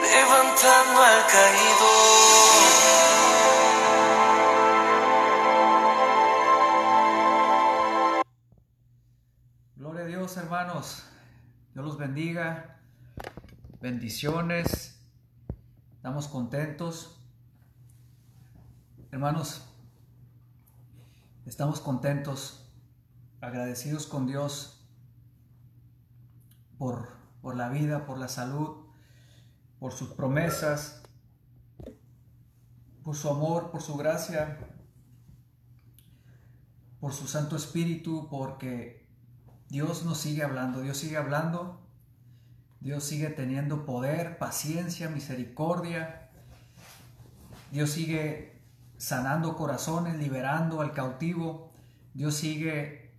levantando al caído. Gloria a Dios, hermanos. Dios los bendiga. Bendiciones. Estamos contentos. Hermanos, estamos contentos, agradecidos con Dios por, por la vida, por la salud, por sus promesas, por su amor, por su gracia, por su Santo Espíritu, porque Dios nos sigue hablando, Dios sigue hablando, Dios sigue teniendo poder, paciencia, misericordia, Dios sigue sanando corazones, liberando al cautivo, Dios sigue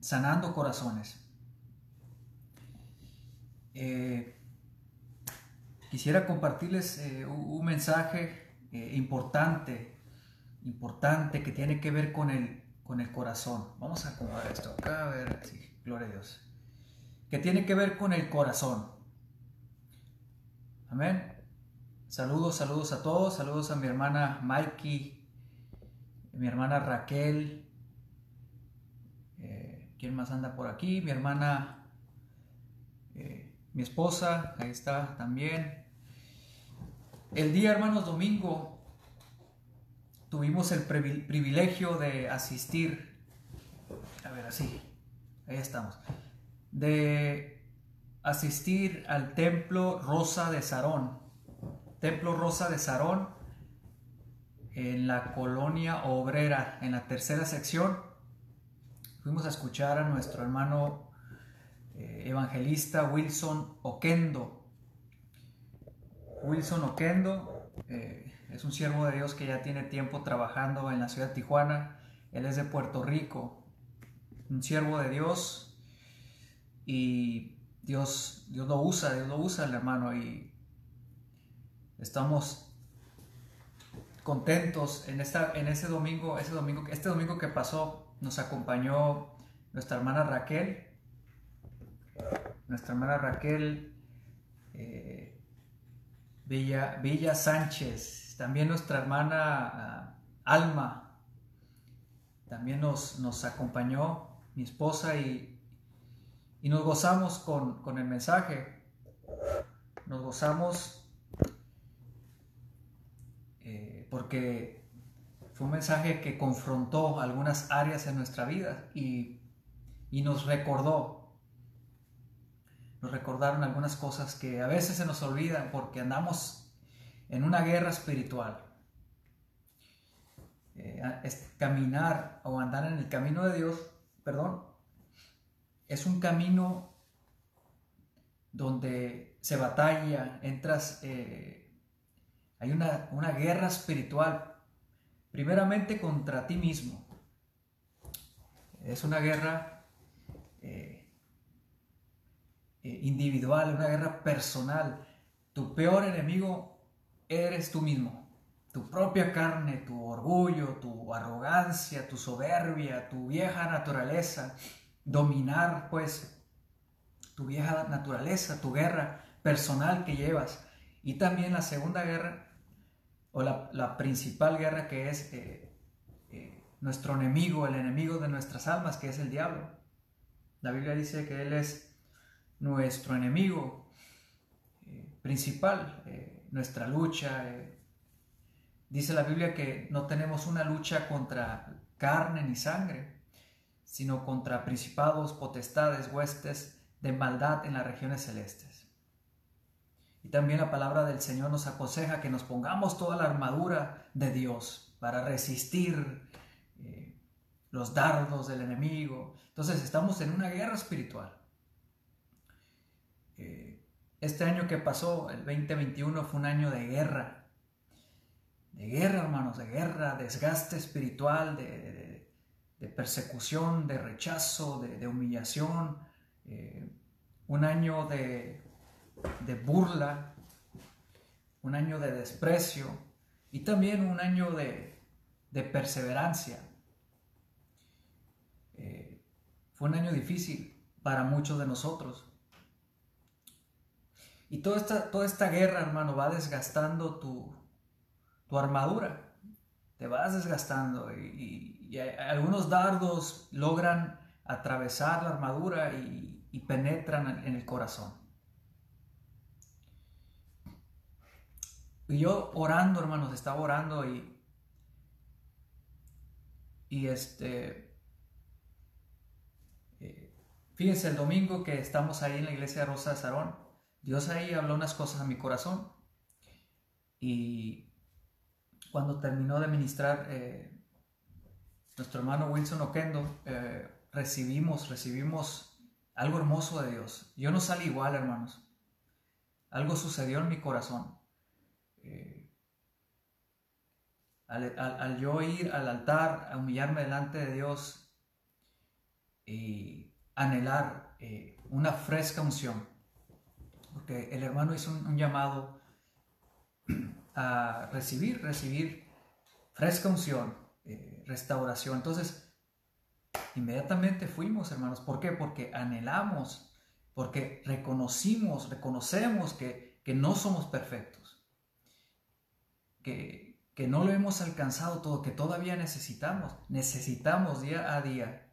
sanando corazones. Eh, quisiera compartirles eh, un, mensaje eh, importante, importante que tiene que ver con el, con el corazón. Vamos a acomodar esto acá, a ver, sí, gloria a Dios. Que tiene que ver con el corazón. Amén. Saludos, saludos a todos. Saludos a mi hermana Mikey, mi hermana Raquel. ¿Quién más anda por aquí? Mi hermana mi esposa, ahí está también. El día, hermanos, domingo, tuvimos el privilegio de asistir, a ver, así, ahí estamos, de asistir al templo Rosa de Sarón. Templo Rosa de Sarón en la colonia obrera, en la tercera sección. Fuimos a escuchar a nuestro hermano evangelista Wilson Oquendo. Wilson Oquendo eh, es un siervo de Dios que ya tiene tiempo trabajando en la ciudad de Tijuana. Él es de Puerto Rico, un siervo de Dios y Dios, Dios lo usa, Dios lo usa hermano y estamos contentos en, esta, en ese domingo, ese domingo, este domingo que pasó nos acompañó nuestra hermana Raquel, nuestra hermana Raquel eh, Villa, Villa, Sánchez, también nuestra hermana ah, Alma, también nos, nos, acompañó mi esposa y, y nos gozamos con, con, el mensaje, nos gozamos eh, porque fue un mensaje que confrontó algunas áreas en nuestra vida y, y nos recordó recordaron algunas cosas que a veces se nos olvidan porque andamos en una guerra espiritual. Eh, caminar o andar en el camino de Dios, perdón, es un camino donde se batalla, entras, eh, hay una, una, guerra espiritual, primeramente contra ti mismo. Es una guerra eh, eh, individual, una guerra personal. Tu peor enemigo eres tú mismo. Tu propia carne, tu orgullo, tu arrogancia, tu soberbia, tu vieja naturaleza. Dominar, pues, tu vieja naturaleza, tu guerra personal que llevas. Y también la segunda guerra, o la, principal guerra que es eh, eh, nuestro enemigo, el enemigo de nuestras almas, que es el diablo. La Biblia dice que Él es nuestro enemigo eh, principal, eh, nuestra lucha. Eh, dice la Biblia que no tenemos una lucha contra carne ni sangre, sino contra principados, potestades, huestes de maldad en las regiones celestes. Y también la palabra del Señor nos aconseja que nos pongamos toda la armadura de Dios para resistir los dardos del enemigo. Entonces estamos en una guerra espiritual. Eh, este año que pasó, el 2021, fue un año de guerra. De guerra, hermanos, de guerra, desgaste espiritual, de, persecución, de rechazo, de, humillación. Eh, un año de, burla, un año de desprecio y también un año de, perseverancia. Eh, fue un año difícil para muchos de nosotros. Y toda esta, toda esta guerra, hermano, va desgastando tu, armadura. Te vas desgastando y, algunos dardos logran atravesar la armadura y, penetran en el corazón. Y yo orando, hermanos, estaba orando y, y este, eh, fíjense, el domingo que estamos ahí en la iglesia de Rosa de Sarón, Dios ahí habló unas cosas a mi corazón y cuando terminó de ministrar eh, nuestro hermano Wilson Oquendo, eh, recibimos, recibimos algo hermoso de Dios. Yo no salí igual, hermanos. Algo sucedió en mi corazón. Eh, al, yo ir al altar, a humillarme delante de Dios y anhelar una fresca unción, porque el hermano hizo un, llamado a recibir, recibir fresca unción, eh, restauración. Entonces, inmediatamente fuimos, hermanos. ¿Por qué? Porque anhelamos, porque reconocimos, reconocemos que, que no somos perfectos, que, que no lo hemos alcanzado todo, que todavía necesitamos, necesitamos día a día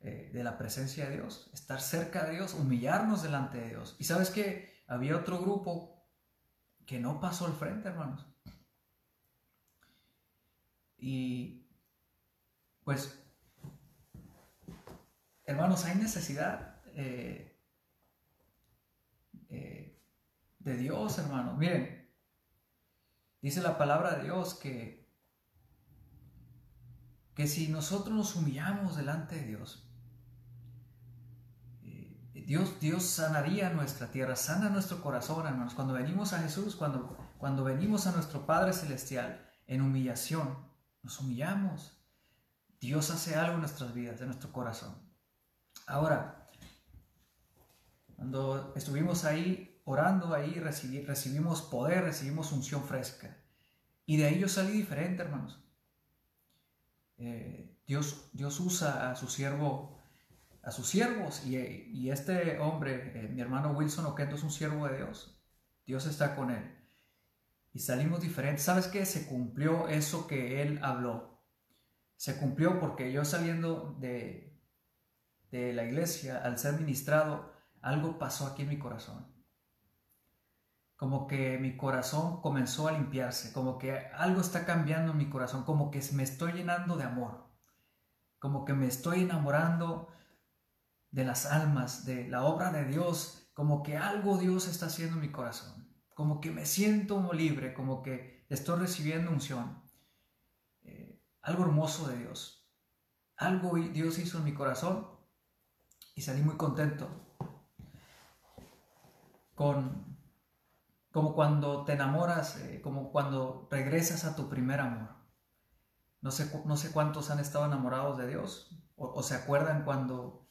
eh, de la presencia de Dios, estar cerca de Dios, humillarnos delante de Dios. Y sabes que había otro grupo que no pasó al frente, hermanos. Y pues, hermanos, hay necesidad eh, eh, de Dios, hermanos. Miren, dice la palabra de Dios que, que si nosotros nos humillamos delante de Dios, Dios, Dios sanaría nuestra tierra, sana nuestro corazón, hermanos. Cuando venimos a Jesús, cuando, cuando venimos a nuestro Padre Celestial en humillación, nos humillamos. Dios hace algo en nuestras vidas, en nuestro corazón. Ahora, cuando estuvimos ahí orando, ahí recibimos poder, recibimos unción fresca. Y de ahí yo salí diferente, hermanos. Eh, Dios, Dios usa a su siervo, a sus siervos, y, este hombre, eh, mi hermano Wilson Oquendo, es un siervo de Dios. Dios está con él. Y salimos diferentes. ¿Sabes qué? Se cumplió eso que él habló se cumplió porque yo saliendo de, de la iglesia, al ser ministrado, algo pasó aquí en mi corazón. Como que mi corazón comenzó a limpiarse, como que algo está cambiando en mi corazón, como que me estoy llenando de amor, como que me estoy enamorando de las almas, de la obra de Dios, como que algo Dios está haciendo en mi corazón, como que me siento libre, como que estoy recibiendo unción algo hermoso de Dios. Algo Dios hizo en mi corazón y salí muy contento. Con, como cuando te enamoras, eh, como cuando regresas a tu primer amor. No sé, no sé cuántos han estado enamorados de Dios o, se acuerdan cuando,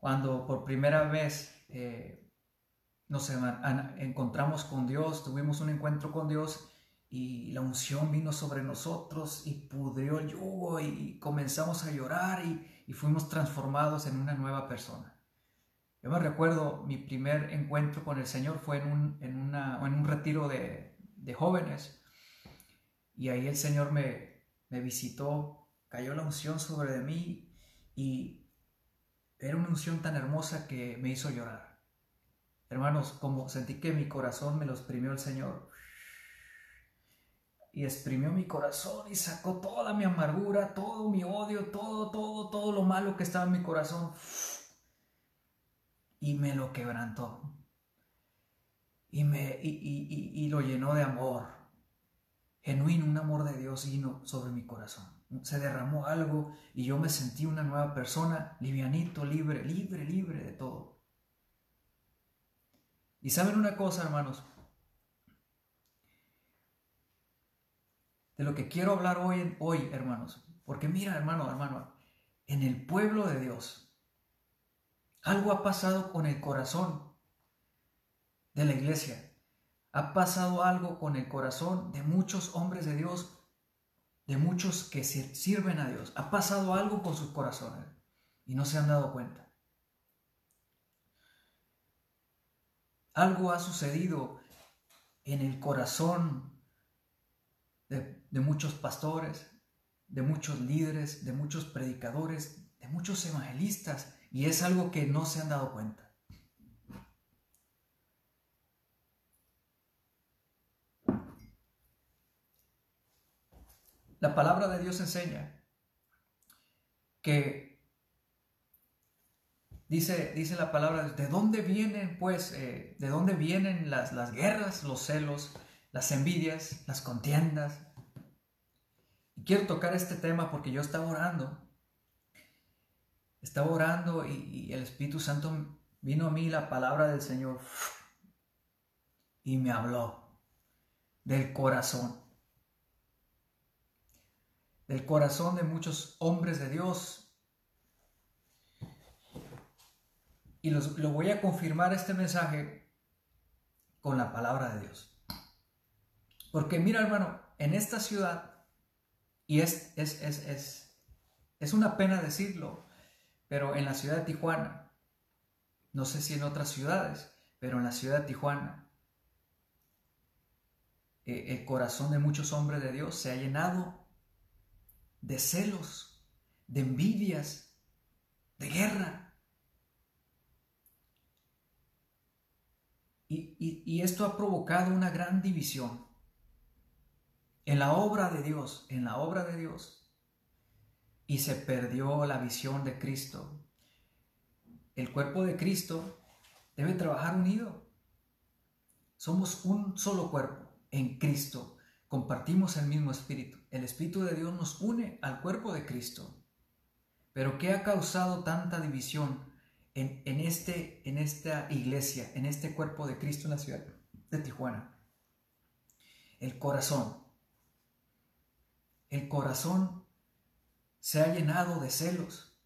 cuando por primera vez eh, nos encontramos con Dios, tuvimos un encuentro con Dios y la unción vino sobre nosotros y pudrió el yugo y comenzamos a llorar y, fuimos transformados en una nueva persona. Yo me recuerdo mi primer encuentro con el Señor fue en un, en un retiro de, jóvenes y ahí el Señor me, me visitó, cayó la unción sobre de mí y era una unción tan hermosa que me hizo llorar. Hermanos, como sentí que mi corazón me lo exprimió el Señor, y exprimió mi corazón y sacó toda mi amargura, todo mi odio, todo, todo, todo lo malo que estaba en mi corazón y me lo quebrantó y, me, y, lo llenó de amor, genuino, un amor de Dios vino sobre mi corazón. Se derramó algo y yo me sentí una nueva persona, livianito, libre, libre, libre de todo. Y saben una cosa, hermanos, de lo que quiero hablar hoy, hoy, hermanos. Porque mira, hermano, hermano, en el pueblo de Dios, algo ha pasado con el corazón de la iglesia. Ha pasado algo con el corazón de muchos hombres de Dios, de muchos que sirven a Dios. Ha pasado algo con sus corazones y no se han dado cuenta. Algo ha sucedido en el corazón de, muchos pastores, de muchos líderes, de muchos predicadores, de muchos evangelistas, y es algo que no se han dado cuenta. La palabra de Dios enseña que dice, dice la palabra, ¿de dónde vienen pues, eh, de dónde vienen las, las guerras, los celos, las envidias, las contiendas. Y quiero tocar este tema porque yo estaba orando. Estaba orando y, el Espíritu Santo vino a mí la palabra del Señor y me habló del corazón. Del corazón de muchos hombres de Dios. Y lo voy a confirmar este mensaje con la palabra de Dios. Porque mira, hermano, en esta ciudad, y es, es, es, es, es una pena decirlo, pero en la ciudad de Tijuana, no sé si en otras ciudades, pero en la ciudad de Tijuana, eh, el corazón de muchos hombres de Dios se ha llenado de celos, de envidias, de guerra. Y, esto ha provocado una gran división en la obra de Dios, en la obra de Dios. Y se perdió la visión de Cristo. El cuerpo de Cristo debe trabajar unido. Somos un solo cuerpo en Cristo. Compartimos el mismo espíritu. El Espíritu de Dios nos une al cuerpo de Cristo. Pero ¿qué ha causado tanta división en, este, en esta iglesia, en este cuerpo de Cristo en la ciudad de Tijuana? El corazón. El corazón se ha llenado de celos,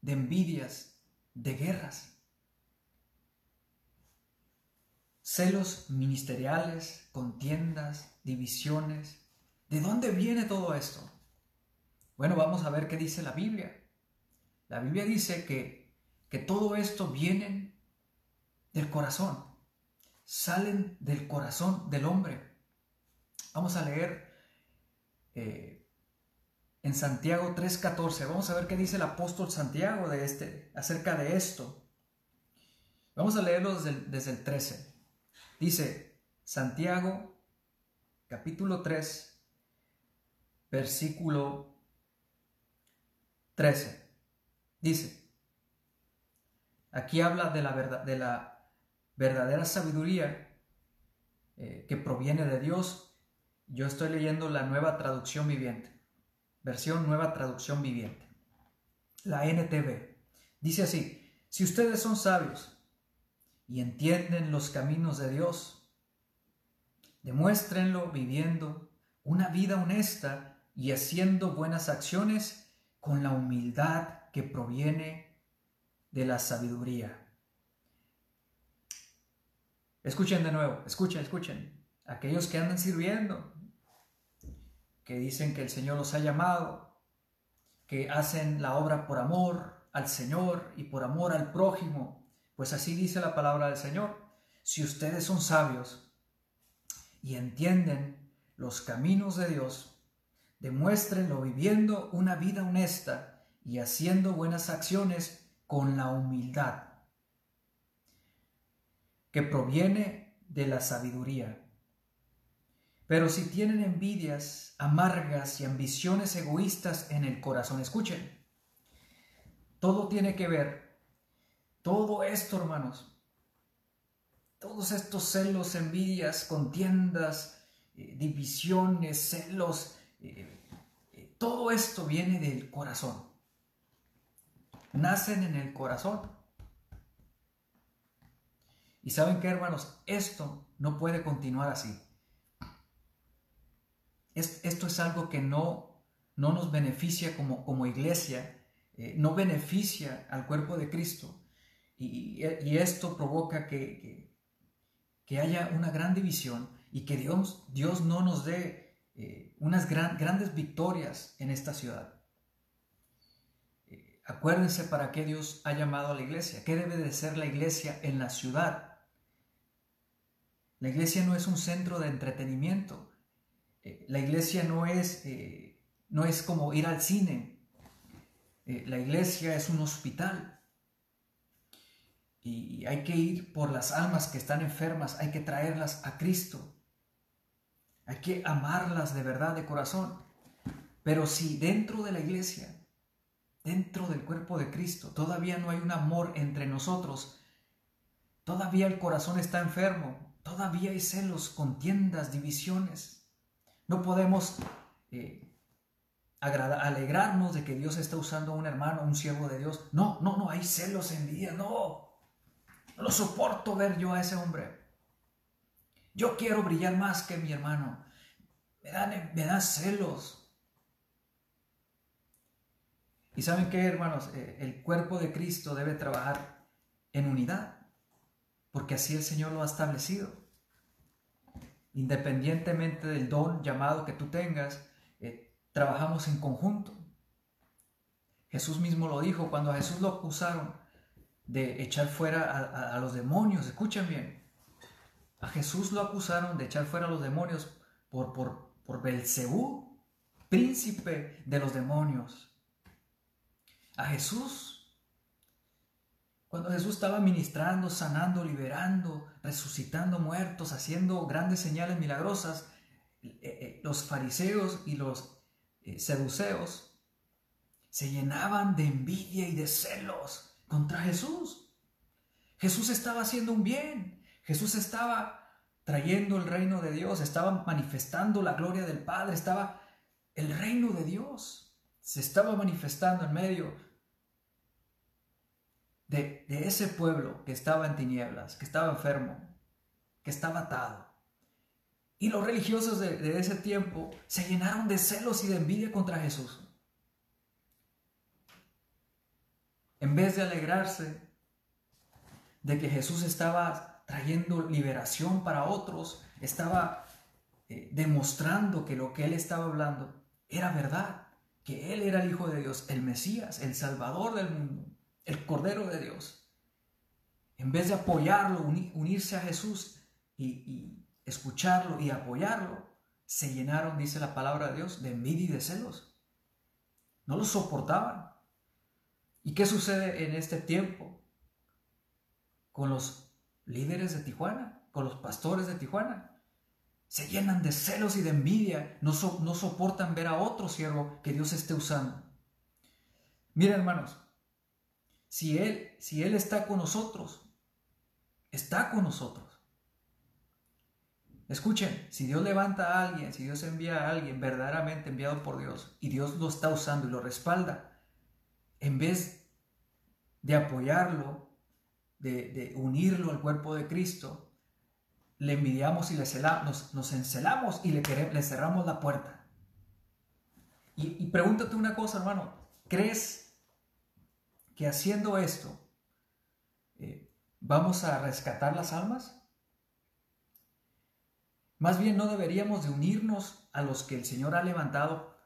de envidias, de guerras. Celos ministeriales, contiendas, divisiones. ¿De dónde viene todo esto? Bueno, vamos a ver qué dice la Biblia. La Biblia dice que, que todo esto viene del corazón, salen del corazón del hombre. Vamos a leer eh, en Santiago 3:14. Vamos a ver qué dice el apóstol Santiago de este, acerca de esto. Vamos a leerlo desde desde el 13. Dice Santiago capítulo 3, versículo 13. Dice, aquí habla de la, verdad, de la verdadera sabiduría eh, que proviene de Dios. Yo estoy leyendo la nueva traducción viviente, versión nueva traducción viviente, la NTV. Dice así, si ustedes son sabios y entienden los caminos de Dios, demuéstrenlo viviendo una vida honesta y haciendo buenas acciones con la humildad que proviene de la sabiduría. Escuchen de nuevo, escuchen, escuchen. Aquellos que andan sirviendo, que dicen que el Señor los ha llamado, que hacen la obra por amor al Señor y por amor al prójimo, pues así dice la palabra del Señor. Si ustedes son sabios y entienden los caminos de Dios, demuéstrenlo viviendo una vida honesta y haciendo buenas acciones con la humildad que proviene de la sabiduría. Pero si tienen envidias amargas y ambiciones egoístas en el corazón, escuchen, todo tiene que ver, todo esto hermanos, todos estos celos, envidias, contiendas, eh, divisiones, celos, eh, eh, todo esto viene del corazón nacen en el corazón. Y saben qué, hermanos, esto no puede continuar así. esto es algo que no, no nos beneficia como, como iglesia, no beneficia al cuerpo de Cristo. Y, esto provoca que, que, haya una gran división y que Dios, Dios no nos dé eh, unas grandes victorias en esta ciudad. Acuérdense para qué Dios ha llamado a la iglesia. ¿Qué debe de ser la iglesia en la ciudad? La iglesia no es un centro de entretenimiento. Eh, la iglesia no es, eh, no es como ir al cine. Eh, la iglesia es un hospital. Y hay que ir por las almas que están enfermas, hay que traerlas a Cristo. Hay que amarlas de verdad, de corazón. Pero si dentro de la iglesia dentro del cuerpo de Cristo. Todavía no hay un amor entre nosotros. Todavía el corazón está enfermo. Todavía hay celos, contiendas, divisiones. No podemos eh, alegrarnos de que Dios está usando a un hermano, un siervo de Dios. No, no, no, hay celos, envidia. No, no lo soporto ver yo a ese hombre. Yo quiero brillar más que mi hermano. Me dan, me celos. Y saben qué, hermanos, eh, el cuerpo de Cristo debe trabajar en unidad, porque así el Señor lo ha establecido. Independientemente del don llamado que tú tengas, eh, trabajamos en conjunto. Jesús mismo lo dijo cuando a Jesús lo acusaron de echar fuera a, los demonios. Escuchen bien. A Jesús lo acusaron de echar fuera a los demonios por, por, por Belcebú, príncipe de los demonios. A Jesús Cuando Jesús estaba ministrando, sanando, liberando, resucitando muertos, haciendo grandes señales milagrosas, eh, eh, los fariseos y los eh, seduceos se llenaban de envidia y de celos contra Jesús. Jesús estaba haciendo un bien. Jesús estaba trayendo el reino de Dios, estaba manifestando la gloria del Padre, estaba el reino de Dios. Se estaba manifestando en medio de, ese pueblo que estaba en tinieblas, que estaba enfermo, que estaba atado. Y los religiosos de, de ese tiempo se llenaron de celos y de envidia contra Jesús. En vez de alegrarse de que Jesús estaba trayendo liberación para otros, estaba eh, demostrando que lo que él estaba hablando era verdad, que él era el Hijo de Dios, el Mesías, el Salvador del mundo, el Cordero de Dios. En vez de apoyarlo, unirse a Jesús y escucharlo y apoyarlo, se llenaron, dice la palabra de Dios, de envidia y de celos. No lo soportaban. ¿Y qué sucede en este tiempo con los líderes de Tijuana, con los pastores de Tijuana? Se llenan de celos y de envidia, no, no soportan ver a otro siervo que Dios esté usando. Miren hermanos, si Él, si Él está con nosotros, está con nosotros. Escuchen, si Dios levanta a alguien, si Dios envía a alguien verdaderamente enviado por Dios y Dios lo está usando y lo respalda, en vez de apoyarlo, de, unirlo al cuerpo de Cristo, le envidiamos y le nos, nos, encelamos y le, le cerramos la puerta. Y, pregúntate una cosa, hermano, ¿crees que haciendo esto eh, vamos a rescatar las almas? Más bien no deberíamos de unirnos a los que el Señor ha levantado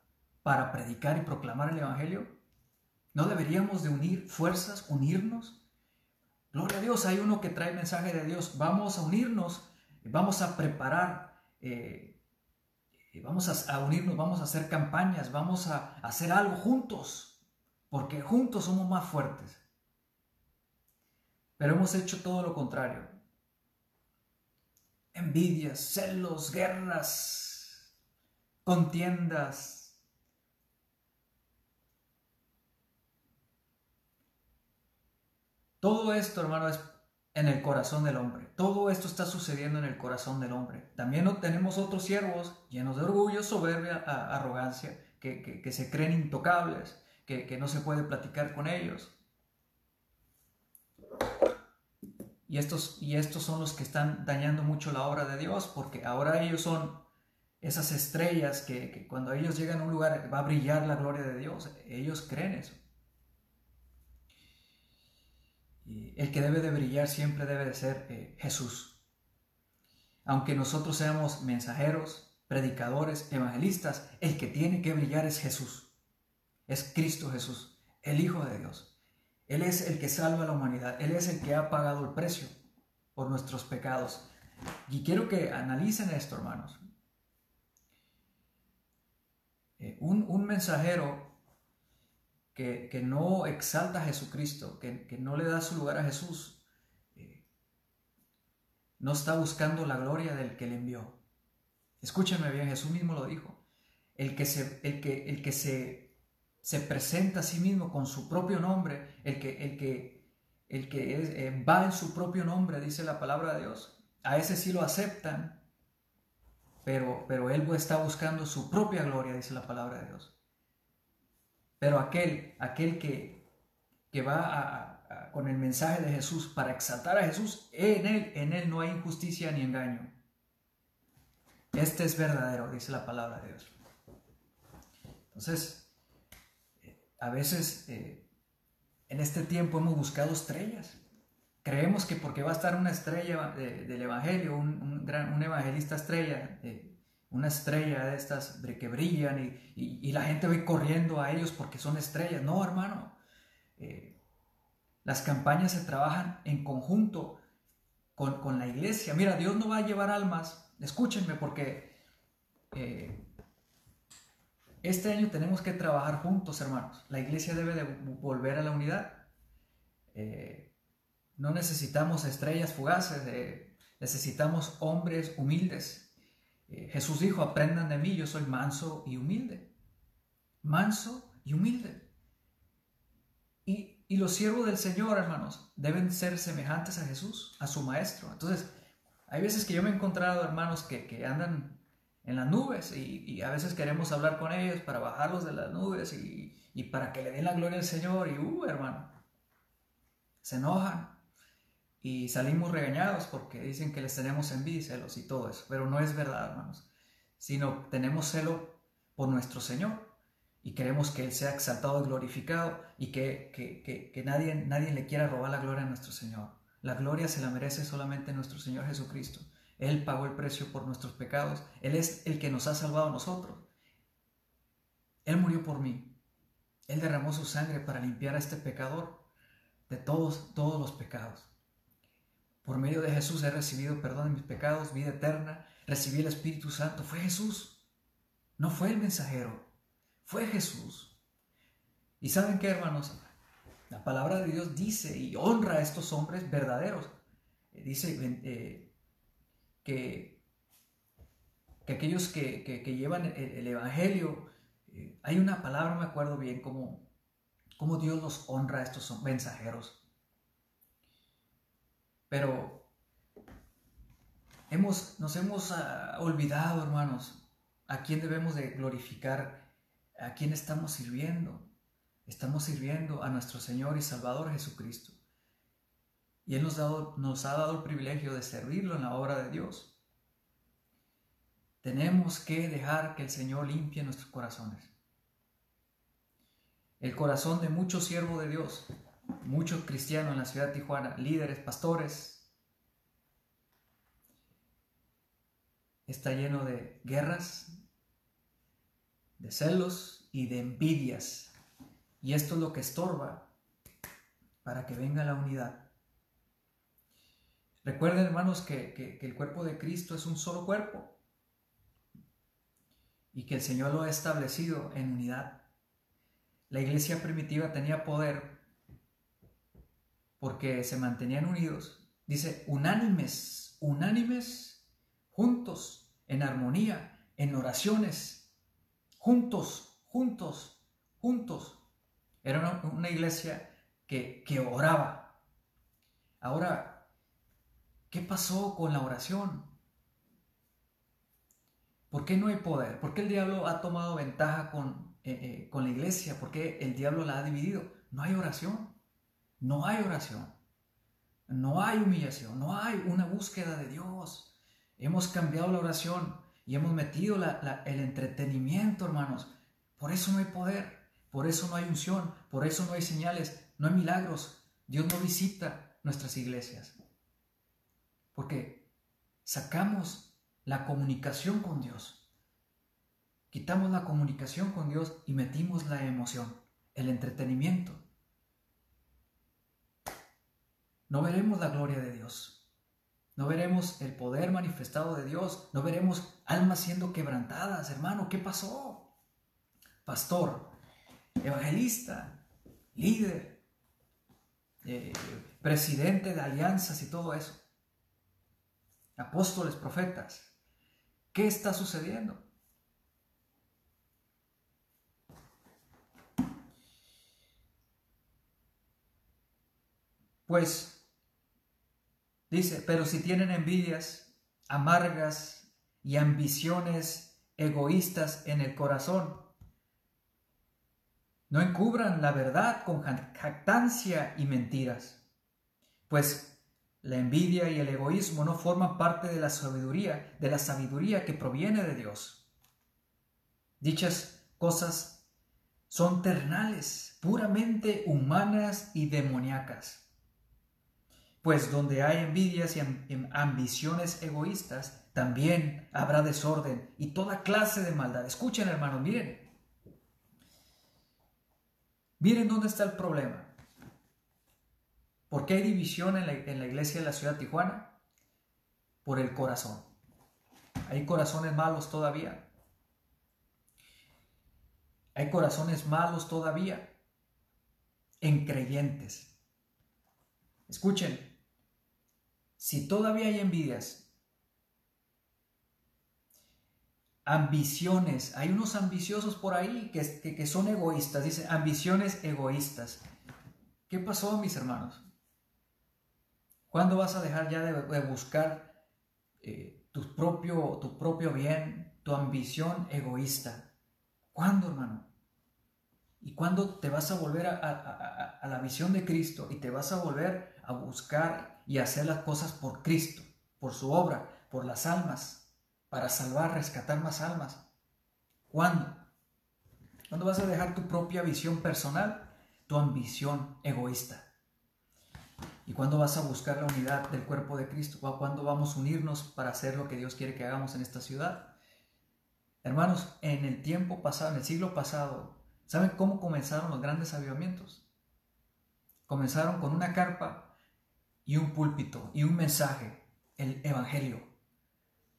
para predicar y proclamar el Evangelio. ¿No deberíamos de unir fuerzas, unirnos? Gloria a Dios, hay uno que trae mensaje de Dios. Vamos a unirnos, vamos a preparar, eh, vamos a, unirnos, vamos a hacer campañas, vamos a hacer algo juntos, porque juntos somos más fuertes. Pero hemos hecho todo lo contrario. Envidias, celos, guerras, contiendas, Todo esto, hermano, es en el corazón del hombre. Todo esto está sucediendo en el corazón del hombre. También tenemos otros siervos llenos de orgullo, soberbia, arrogancia, que, se creen intocables, que, no se puede platicar con ellos. Y estos, y estos son los que están dañando mucho la obra de Dios, porque ahora ellos son esas estrellas que, que cuando ellos llegan a un lugar va a brillar la gloria de Dios. Ellos creen eso. El que debe de brillar siempre debe de ser eh, Jesús. Aunque nosotros seamos mensajeros, predicadores, evangelistas, el que tiene que brillar es Jesús. Es Cristo Jesús, el Hijo de Dios. Él es el que salva a la humanidad. Él es el que ha pagado el precio por nuestros pecados. Y quiero que analicen esto, hermanos. Eh, un, un mensajero que, no exalta a Jesucristo, que, no le da su lugar a Jesús, eh, no está buscando la gloria del que le envió. Escúchenme bien, Jesús mismo lo dijo. El que se, el que, el que se, se presenta a sí mismo con su propio nombre, el que, el que, el que eh, va en su propio nombre, dice la palabra de Dios, a ese sí lo aceptan, pero, pero él está buscando su propia gloria, dice la palabra de Dios. Pero aquel, aquel que, que va con el mensaje de Jesús para exaltar a Jesús, en él, en él no hay injusticia ni engaño. Este es verdadero, dice la palabra de Dios. Entonces, a veces eh, en este tiempo hemos buscado estrellas. Creemos que porque va a estar una estrella del Evangelio, un, gran, un evangelista estrella, eh, una estrella de estas que brillan y, la gente va corriendo a ellos porque son estrellas. No, hermano. Eh, las campañas se trabajan en conjunto con, la iglesia. Mira, Dios no va a llevar almas. Escúchenme porque eh, este año tenemos que trabajar juntos, hermanos. La iglesia debe de volver a la unidad. Eh, No necesitamos estrellas fugaces, necesitamos hombres humildes. Eh, Jesús dijo, aprendan de mí, yo soy manso y humilde. Manso y humilde. Y, y los siervos del Señor, hermanos, deben ser semejantes a Jesús, a su Maestro. Entonces, hay veces que yo me he encontrado hermanos que, que andan en las nubes y, a veces queremos hablar con ellos para bajarlos de las nubes y, y para que le den la gloria al Señor y, uh, hermano, se enojan y salimos regañados porque dicen que les tenemos envidia, celos y todo eso, pero no es verdad, hermanos, sino tenemos celo por nuestro Señor y queremos que Él sea exaltado y glorificado y que, que, que, que nadie, nadie le quiera robar la gloria a nuestro Señor. La gloria se la merece solamente nuestro Señor Jesucristo. Él pagó el precio por nuestros pecados. Él es el que nos ha salvado a nosotros. Él murió por mí. Él derramó su sangre para limpiar a este pecador de todos, todos los pecados. Por medio de Jesús he recibido perdón de mis pecados, vida eterna, recibí el Espíritu Santo. Fue Jesús. No fue el mensajero. Fue Jesús. ¿Y saben qué, hermanos? La palabra de Dios dice y honra a estos hombres verdaderos. Eh, dice eh, que, que, aquellos que, llevan el, Evangelio, eh, hay una palabra, me acuerdo bien, cómo, cómo Dios los honra a estos mensajeros. Pero hemos, nos hemos ah, olvidado, hermanos, a quién debemos de glorificar, a quién estamos sirviendo. Estamos sirviendo a nuestro Señor y Salvador Jesucristo. Y Él nos, nos ha dado el privilegio de servirlo en la obra de Dios. Tenemos que dejar que el Señor limpie nuestros corazones. El corazón de muchos siervos de Dios, muchos cristianos en la ciudad de Tijuana, líderes, pastores, está lleno de guerras, de celos y de envidias y esto es lo que estorba para que venga la unidad. Recuerden, hermanos, que, el cuerpo de Cristo es un solo cuerpo y que el Señor lo ha establecido en unidad. La iglesia primitiva tenía poder porque se mantenían unidos. Dice, unánimes, unánimes, juntos, en armonía, en oraciones, juntos, juntos, juntos. Era una, iglesia que, que oraba. Ahora, ¿qué pasó con la oración? ¿Por qué no hay poder? ¿Por qué el diablo ha tomado ventaja con, eh, eh, con la iglesia? ¿Por qué el diablo la ha dividido? No hay oración. No hay oración. No hay humillación. No hay una búsqueda de Dios. Hemos cambiado la oración y hemos metido el entretenimiento, hermanos. Por eso no hay poder. Por eso no hay unción, por eso no hay señales, no hay milagros. Dios no visita nuestras iglesias. Porque sacamos la comunicación con Dios. Quitamos la comunicación con Dios y metimos la emoción, el entretenimiento. No veremos la gloria de Dios. No veremos el poder manifestado de Dios. No veremos almas siendo quebrantadas. Hermano, ¿qué pasó? Pastor, evangelista, líder, eh, presidente de alianzas y todo eso. Apóstoles, profetas. ¿Qué está sucediendo? Pues dice, pero si tienen envidias amargas y ambiciones egoístas en el corazón, no encubran la verdad con jactancia y mentiras, pues la envidia y el egoísmo no forman parte de la sabiduría, de la sabiduría que proviene de Dios. Dichas cosas son ternales, puramente humanas y demoníacas. Pues donde hay envidias y ambiciones egoístas, también habrá desorden y toda clase de maldad. Escuchen, hermanos, miren, Miren dónde está el problema. ¿Por qué hay división en la, iglesia de la ciudad de Tijuana? Por el corazón. Hay corazones malos todavía. Hay corazones malos todavía en creyentes. Escuchen, si todavía hay envidias, ambiciones, hay unos ambiciosos por ahí que, que, son egoístas, dice ambiciones egoístas. ¿Qué pasó, mis hermanos? ¿Cuándo vas a dejar ya de, buscar eh, tu, propio, tu propio bien, tu ambición egoísta? ¿Cuándo, hermano? ¿Y cuándo te vas a volver a, a, la visión de Cristo y te vas a volver a buscar y hacer las cosas por Cristo, por su obra, por las almas, para salvar, rescatar más almas? ¿Cuándo? ¿Cuándo vas a dejar tu propia visión personal, tu ambición egoísta? ¿Y cuándo vas a buscar la unidad del cuerpo de Cristo? ¿Cuándo vamos a unirnos para hacer lo que Dios quiere que hagamos en esta ciudad? Hermanos, en el tiempo pasado, en el siglo pasado, ¿saben cómo comenzaron los grandes avivamientos? Comenzaron con una carpa y un púlpito y un mensaje, el Evangelio,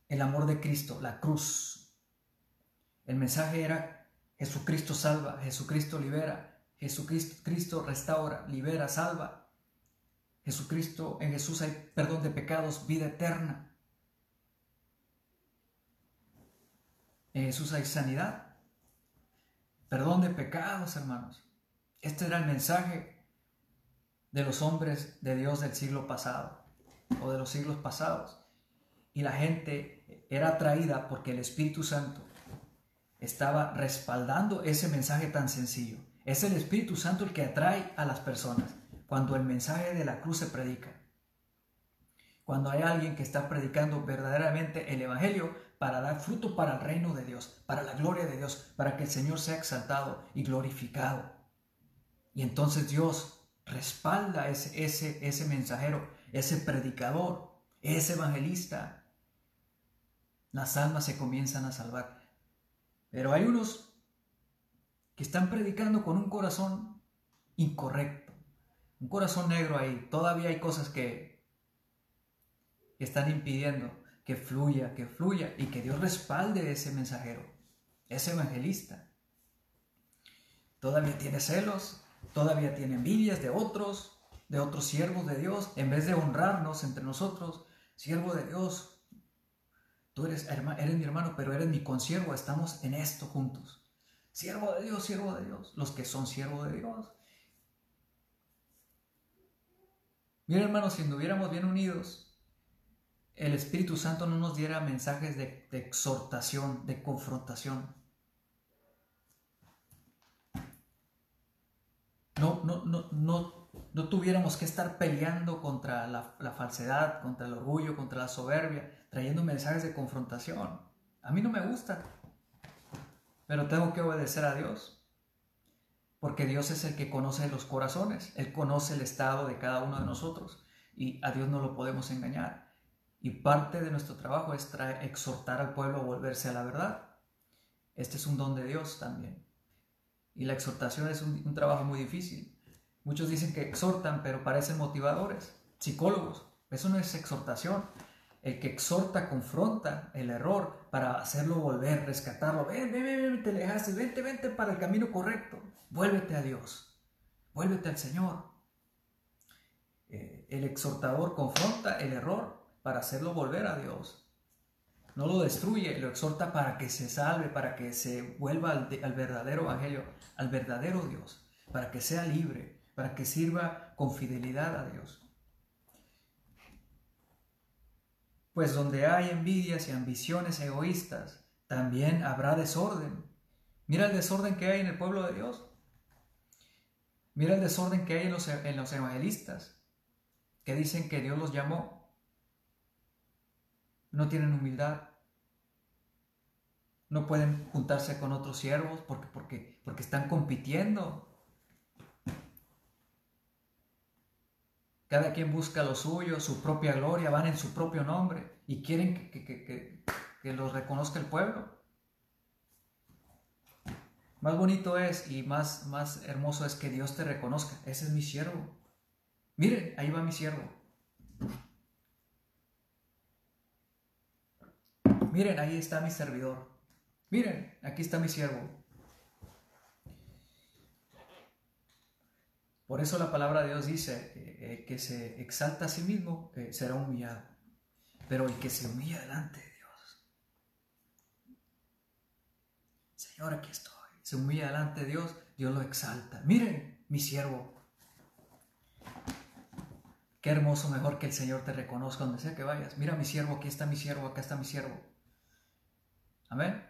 el amor de Cristo, la cruz. El mensaje era Jesucristo salva, Jesucristo libera, Jesucristo Cristo restaura, libera, salva. Jesucristo, en Jesús hay perdón de pecados, vida eterna. En Jesús hay sanidad, perdón de pecados, hermanos. Este era el mensaje de los hombres de Dios del siglo pasado o de los siglos pasados. Y la gente era atraída porque el Espíritu Santo estaba respaldando ese mensaje tan sencillo. Es el Espíritu Santo el que atrae a las personas cuando el mensaje de la cruz se predica. Cuando hay alguien que está predicando verdaderamente el Evangelio para dar fruto para el reino de Dios, para la gloria de Dios, para que el Señor sea exaltado y glorificado. Y entonces Dios respalda ese, ese, ese mensajero, ese predicador, ese evangelista. Las almas se comienzan a salvar. Pero hay unos que están predicando con un corazón incorrecto un corazón negro ahí. Todavía hay cosas que, están impidiendo que fluya, que fluya y que Dios respalde ese mensajero, ese evangelista. Todavía tiene celos, todavía tiene envidias de otros, de otros siervos de Dios, en vez de honrarnos entre nosotros, siervo de Dios, tú eres, eres mi hermano, pero eres mi consiervo, estamos en esto juntos. Siervo de Dios, siervo de Dios, los que son siervos de Dios Mira, hermanos, si anduviéramos bien unidos, el Espíritu Santo no nos diera mensajes de, exhortación, de confrontación. No, no, no, no, tuviéramos que estar peleando contra la, falsedad, contra el orgullo, contra la soberbia, trayendo mensajes de confrontación. A mí no me gusta, pero tengo que obedecer a Dios porque Dios es el que conoce los corazones, Él conoce el estado de cada uno de nosotros y a Dios no lo podemos engañar. Y parte de nuestro trabajo es exhortar al pueblo a volverse a la verdad. Este es un don de Dios también. Y la exhortación es un, trabajo muy difícil. Muchos dicen que exhortan, pero parecen motivadores, psicólogos. Eso no es exhortación. El que exhorta confronta el error para hacerlo volver, rescatarlo. Ven, ven, ven, te alejaste, vente, vente para el camino correcto. Vuélvete a Dios, vuélvete al Señor. Eh, el exhortador confronta el error para hacerlo volver a Dios. No lo destruye, lo exhorta para que se salve, para que se vuelva al, verdadero evangelio, al verdadero Dios, para que sea libre, para que sirva con fidelidad a Dios. Pues donde hay envidias y ambiciones egoístas, también habrá desorden. Mira el desorden que hay en el pueblo de Dios. Mira el desorden que hay en los evangelistas, que dicen que Dios los llamó. No tienen humildad. No pueden juntarse con otros siervos porque, porque, porque están compitiendo. Cada quien busca lo suyo, su propia gloria, van en su propio nombre y quieren que, los reconozca el pueblo. Más bonito es y más, más hermoso es que Dios te reconozca. Ese es mi siervo. Miren, ahí va mi siervo. Miren, ahí está mi servidor. Miren, aquí está mi siervo. Por eso la palabra de Dios dice, eh, que se exalta a sí mismo eh, será humillado, pero el que se humilla delante de Dios, Señor, aquí estoy, se humilla delante de Dios, Dios lo exalta. Miren, mi siervo, Qué hermoso, mejor que el Señor te reconozca donde sea que vayas. Mira mi siervo, aquí está mi siervo, acá está mi siervo. Amén.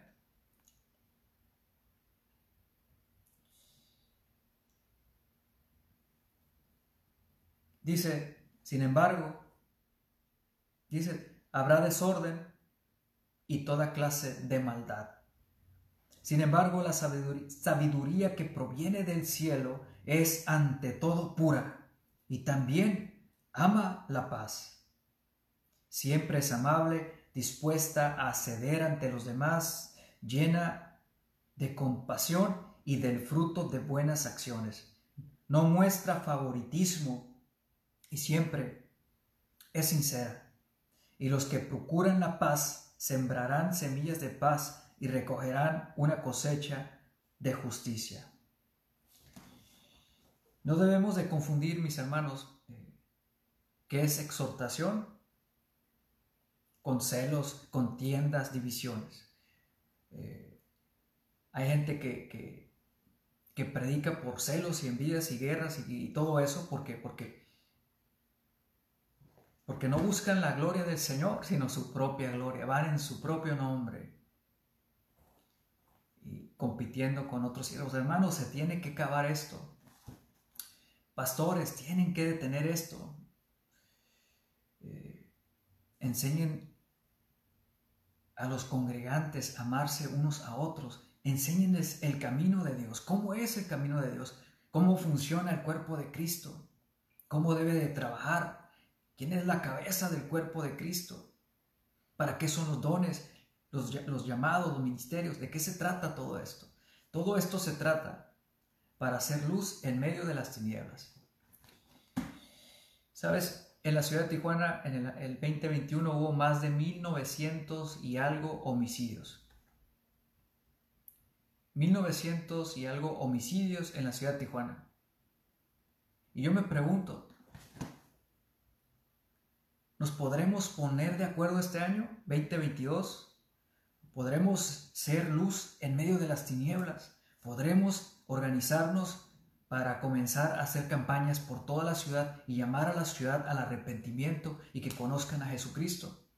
Dice, sin embargo, dice, habrá desorden y toda clase de maldad. Sin embargo, la sabiduría, que proviene del cielo es ante todo pura y también ama la paz. Siempre es amable, dispuesta a ceder ante los demás, llena de compasión y del fruto de buenas acciones. No muestra favoritismo y siempre es sincera. Y los que procuran la paz sembrarán semillas de paz y recogerán una cosecha de justicia. No debemos de confundir, mis hermanos, eh, qué es exhortación con celos, contiendas, divisiones. Eh, hay gente que, que, predica por celos y envidias y guerras y, todo eso porque, porque porque no buscan la gloria del Señor, sino su propia gloria, van en su propio nombre y compitiendo con otros siervos. Hermanos, se tiene que acabar esto. Pastores, tienen que detener esto. Eh, enseñen a los congregantes amarse unos a otros. Enséñenles el camino de Dios. ¿Cómo es el camino de Dios? ¿Cómo funciona el cuerpo de Cristo? ¿Cómo debe de trabajar? ¿Quién es la cabeza del cuerpo de Cristo? ¿Para qué son los dones, los, los llamados, los ministerios? ¿De qué se trata todo esto? Todo esto se trata para hacer luz en medio de las tinieblas. ¿Sabes? En la ciudad de Tijuana, en el, el 2021, hubo más de 1900 y algo homicidios. 1900 y algo homicidios en la ciudad de Tijuana. Y yo me pregunto, ¿Nos podremos poner de acuerdo este año, 2022? ¿Podremos ser luz en medio de las tinieblas? ¿Podremos organizarnos para comenzar a hacer campañas por toda la ciudad y llamar a la ciudad al arrepentimiento y que conozcan a Jesucristo?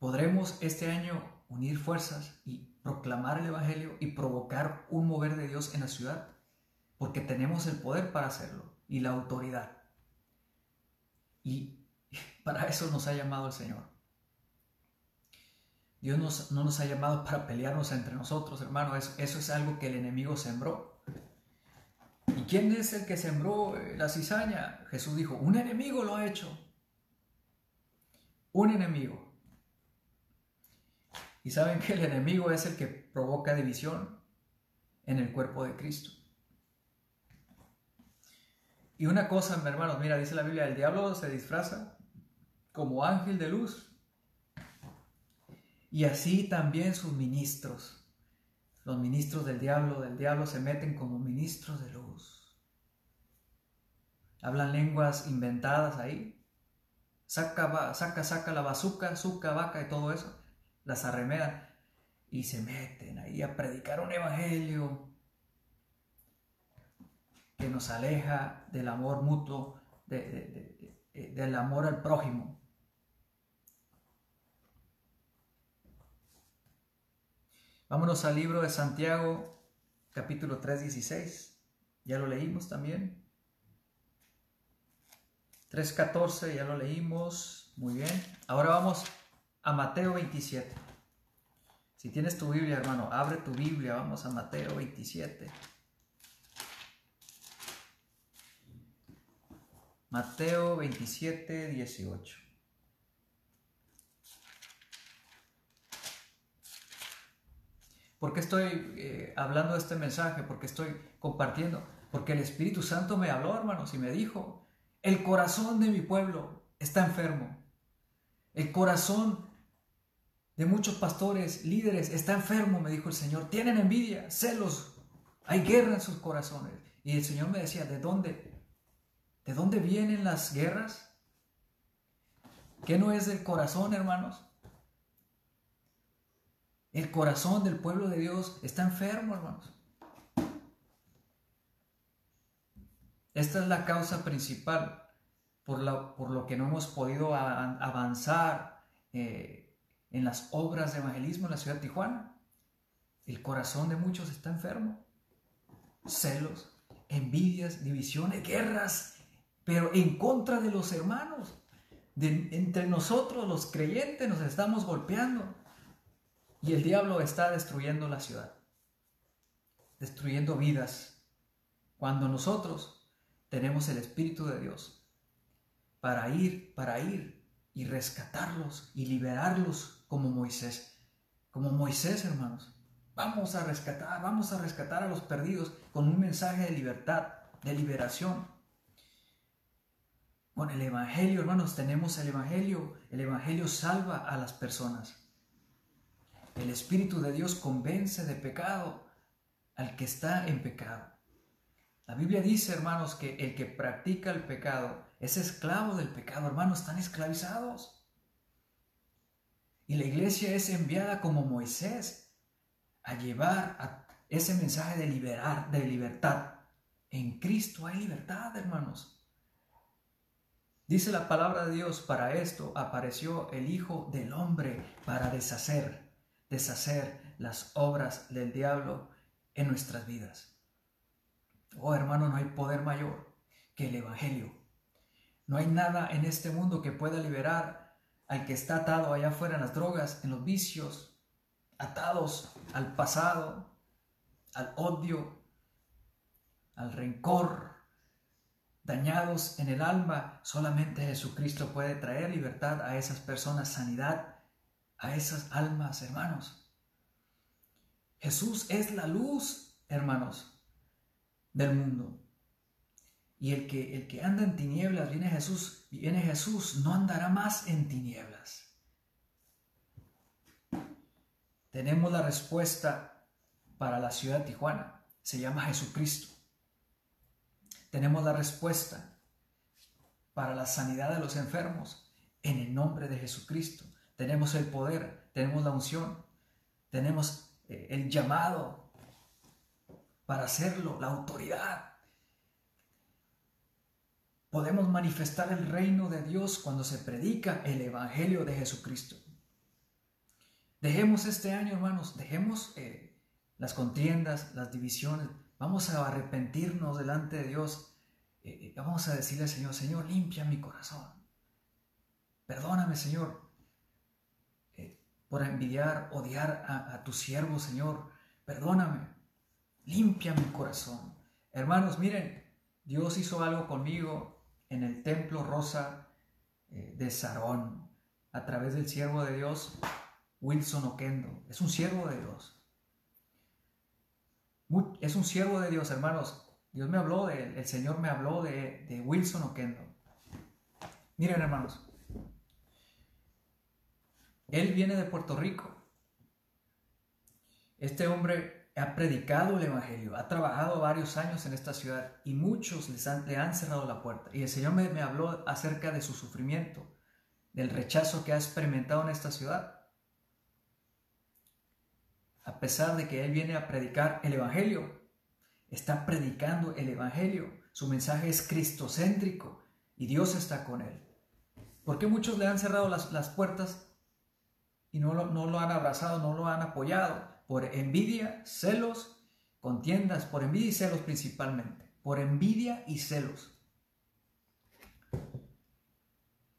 ¿Podremos este año unir fuerzas y proclamar el Evangelio y provocar un mover de Dios en la ciudad? Porque tenemos el poder para hacerlo y la autoridad. Y para eso nos ha llamado el Señor. Dios no nos ha llamado para pelearnos entre nosotros, hermano. Eso, es algo que el enemigo sembró. ¿Y quién es el que sembró eh, la cizaña? Jesús dijo, un enemigo lo ha hecho. Un enemigo. Y saben que el enemigo es el que provoca división en el cuerpo de Cristo. Y una cosa, hermanos, mira, dice la Biblia, el diablo se disfraza como ángel de luz. Y así también sus ministros. Los ministros del diablo, del diablo se meten como ministros de luz. Hablan lenguas inventadas ahí. Saca, saca, saca la bazuca, suca, vaca y todo eso. Las arremedan y se meten ahí a predicar un evangelio que nos aleja del amor mutuo, del amor al prójimo. Vámonos al libro de Santiago, capítulo 3, 16. Ya lo leímos también. 3.14, ya lo leímos. Muy bien. Ahora vamos a Mateo 27. Si tienes tu Biblia, hermano, abre tu Biblia. Vamos a Mateo 27. Mateo 27, 18. ¿Por qué estoy eh, hablando de este mensaje? Porque estoy compartiendo. Porque el Espíritu Santo me habló, hermanos, y me dijo, el corazón de mi pueblo está enfermo. El corazón de muchos pastores, líderes, está enfermo, me dijo el Señor. Tienen envidia, celos, hay guerra en sus corazones. Y el Señor me decía, ¿de dónde? ¿De dónde vienen las guerras? ¿Qué no es del corazón, hermanos? El corazón del pueblo de Dios está enfermo, hermanos. Esta es la causa principal por, por lo que no hemos podido avanzar eh, en las obras de evangelismo en la ciudad de Tijuana. El corazón de muchos está enfermo. Celos, envidias, divisiones, guerras, pero en contra de los hermanos. entre nosotros, los creyentes, nos estamos golpeando. Y el diablo está destruyendo la ciudad, destruyendo vidas, cuando nosotros tenemos el Espíritu de Dios para ir, para ir y rescatarlos y liberarlos como Moisés. Como Moisés, hermanos. Vamos a rescatar, vamos a rescatar a los perdidos con un mensaje de libertad, de liberación. Con el Evangelio, hermanos, tenemos el Evangelio. El Evangelio salva a las personas. El Espíritu de Dios convence de pecado al que está en pecado. La Biblia dice, hermanos, que el que practica el pecado es esclavo del pecado. Hermanos, están esclavizados. Y la iglesia es enviada como Moisés a llevar ese mensaje de liberar, de libertad. En Cristo hay libertad, hermanos. Dice la palabra de Dios, para esto apareció el Hijo del Hombre, para deshacer deshacer las obras del diablo en nuestras vidas. Oh hermano, no hay poder mayor que el Evangelio. No hay nada en este mundo que pueda liberar al que está atado allá afuera en las drogas, en los vicios, atados al pasado, al odio, al rencor, dañados en el alma. Solamente Jesucristo puede traer libertad a esas personas, sanidad a esas almas, hermanos. Jesús es la luz, hermanos, del mundo. Y el que, el que anda en tinieblas, viene Jesús, viene Jesús, no andará más en tinieblas. Tenemos la respuesta para la ciudad de Tijuana. Se llama Jesucristo. Tenemos la respuesta para la sanidad de los enfermos en el nombre de Jesucristo tenemos el poder, tenemos la unción, tenemos eh, el llamado para hacerlo, la autoridad. Podemos manifestar el reino de Dios cuando se predica el Evangelio de Jesucristo. Dejemos este año, hermanos, dejemos eh, las contiendas, las divisiones. Vamos a arrepentirnos delante de Dios. Eh, vamos a decirle al Señor, Señor, limpia mi corazón. Perdóname, Señor por envidiar, odiar a, tu siervo, Señor. Perdóname, limpia mi corazón. Hermanos, miren, Dios hizo algo conmigo en el templo rosa eh, de Sarón, a través del siervo de Dios, Wilson Oquendo. Es un siervo de Dios. es un siervo de Dios, hermanos. Dios me habló de el Señor me habló de, de Wilson Oquendo. Miren, hermanos, él viene de Puerto Rico. Este hombre ha predicado el Evangelio, ha trabajado varios años en esta ciudad y muchos le han cerrado la puerta. Y el Señor me, habló acerca de su sufrimiento, del rechazo que ha experimentado en esta ciudad. A pesar de que Él viene a predicar el Evangelio, está predicando el Evangelio. Su mensaje es cristocéntrico y Dios está con Él. ¿Por qué muchos le han cerrado las puertas y no lo, no lo han abrazado, no lo han apoyado por envidia, celos, contiendas, por envidia y celos principalmente, por envidia y celos.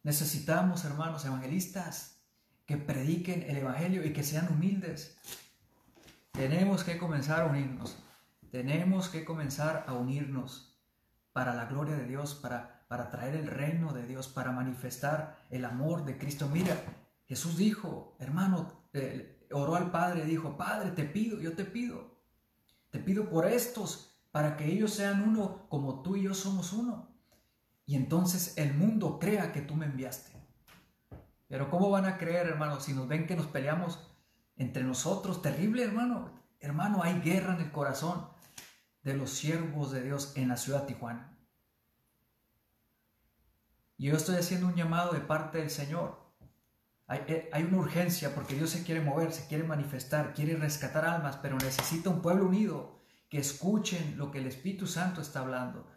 Necesitamos, hermanos evangelistas, que prediquen el Evangelio y que sean humildes. Tenemos que comenzar a unirnos. Tenemos que comenzar a unirnos para la gloria de Dios, para, para traer el reino de Dios, para manifestar el amor de Cristo. Mira, Jesús dijo, hermano, oró al Padre, dijo, Padre, te pido, yo te pido, te pido por estos, para que ellos sean uno como tú y yo somos uno. Y entonces el mundo crea que tú me enviaste. Pero ¿cómo van a creer, hermano, si nos ven que nos peleamos entre nosotros? Terrible, hermano. Hermano, hay guerra en el corazón. de los siervos de Dios en la ciudad de Tijuana. Y yo estoy haciendo un llamado de parte del Señor. Hay, eh, hay, una urgencia porque Dios se quiere mover, se quiere manifestar, quiere rescatar almas, pero necesita un pueblo unido que escuchen lo que el Espíritu Santo está hablando.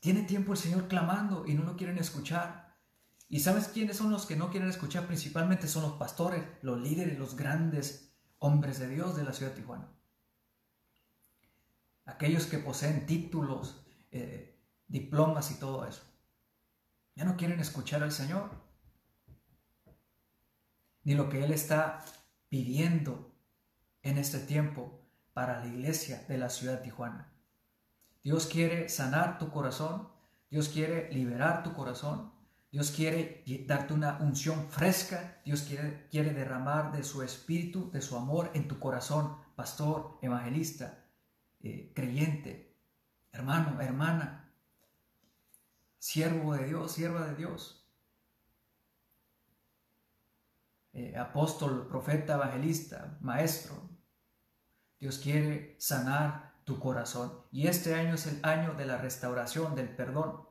Tiene tiempo el Señor clamando y no lo quieren escuchar. ¿Y sabes quiénes son los que no quieren escuchar? Principalmente son los pastores, los líderes, los grandes hombres de Dios de la ciudad de Tijuana. Aquellos que poseen títulos, eh, diplomas y todo eso. Ya no quieren escuchar al Señor. Ni lo que Él está pidiendo en este tiempo para la iglesia de la ciudad de Tijuana. Dios quiere sanar tu corazón, Dios quiere liberar tu corazón, Dios quiere darte una unción fresca, Dios quiere, derramar de su espíritu, de su amor en tu corazón, pastor, evangelista, eh, creyente, hermano, hermana, siervo de Dios, sierva de Dios, eh, apóstol, profeta, evangelista, maestro. Dios quiere sanar tu corazón. Y este año es el año de la restauración, del perdón,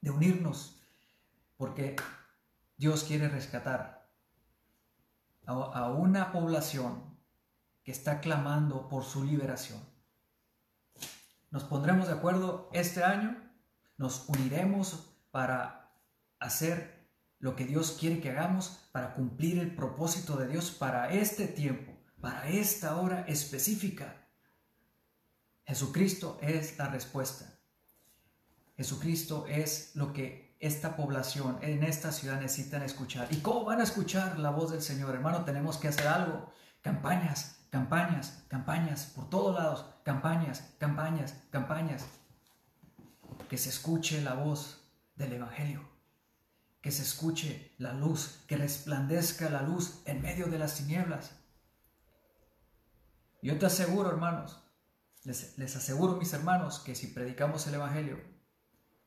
de unirnos, porque Dios quiere rescatar a, una población que está clamando por su liberación. Nos pondremos de acuerdo este año, nos uniremos para hacer lo que Dios quiere que hagamos, para cumplir el propósito de Dios para este tiempo, para esta hora específica. Jesucristo es la respuesta. Jesucristo es lo que esta población en esta ciudad necesitan escuchar. ¿Y cómo van a escuchar la voz del Señor? Hermano, tenemos que hacer algo. Campañas, campañas, campañas, por todos lados. Campañas, campañas, campañas. Que se escuche la voz del Evangelio. Que se escuche la luz, que resplandezca la luz en medio de las tinieblas. Yo te aseguro, hermanos, les, aseguro, mis hermanos, que si predicamos el Evangelio,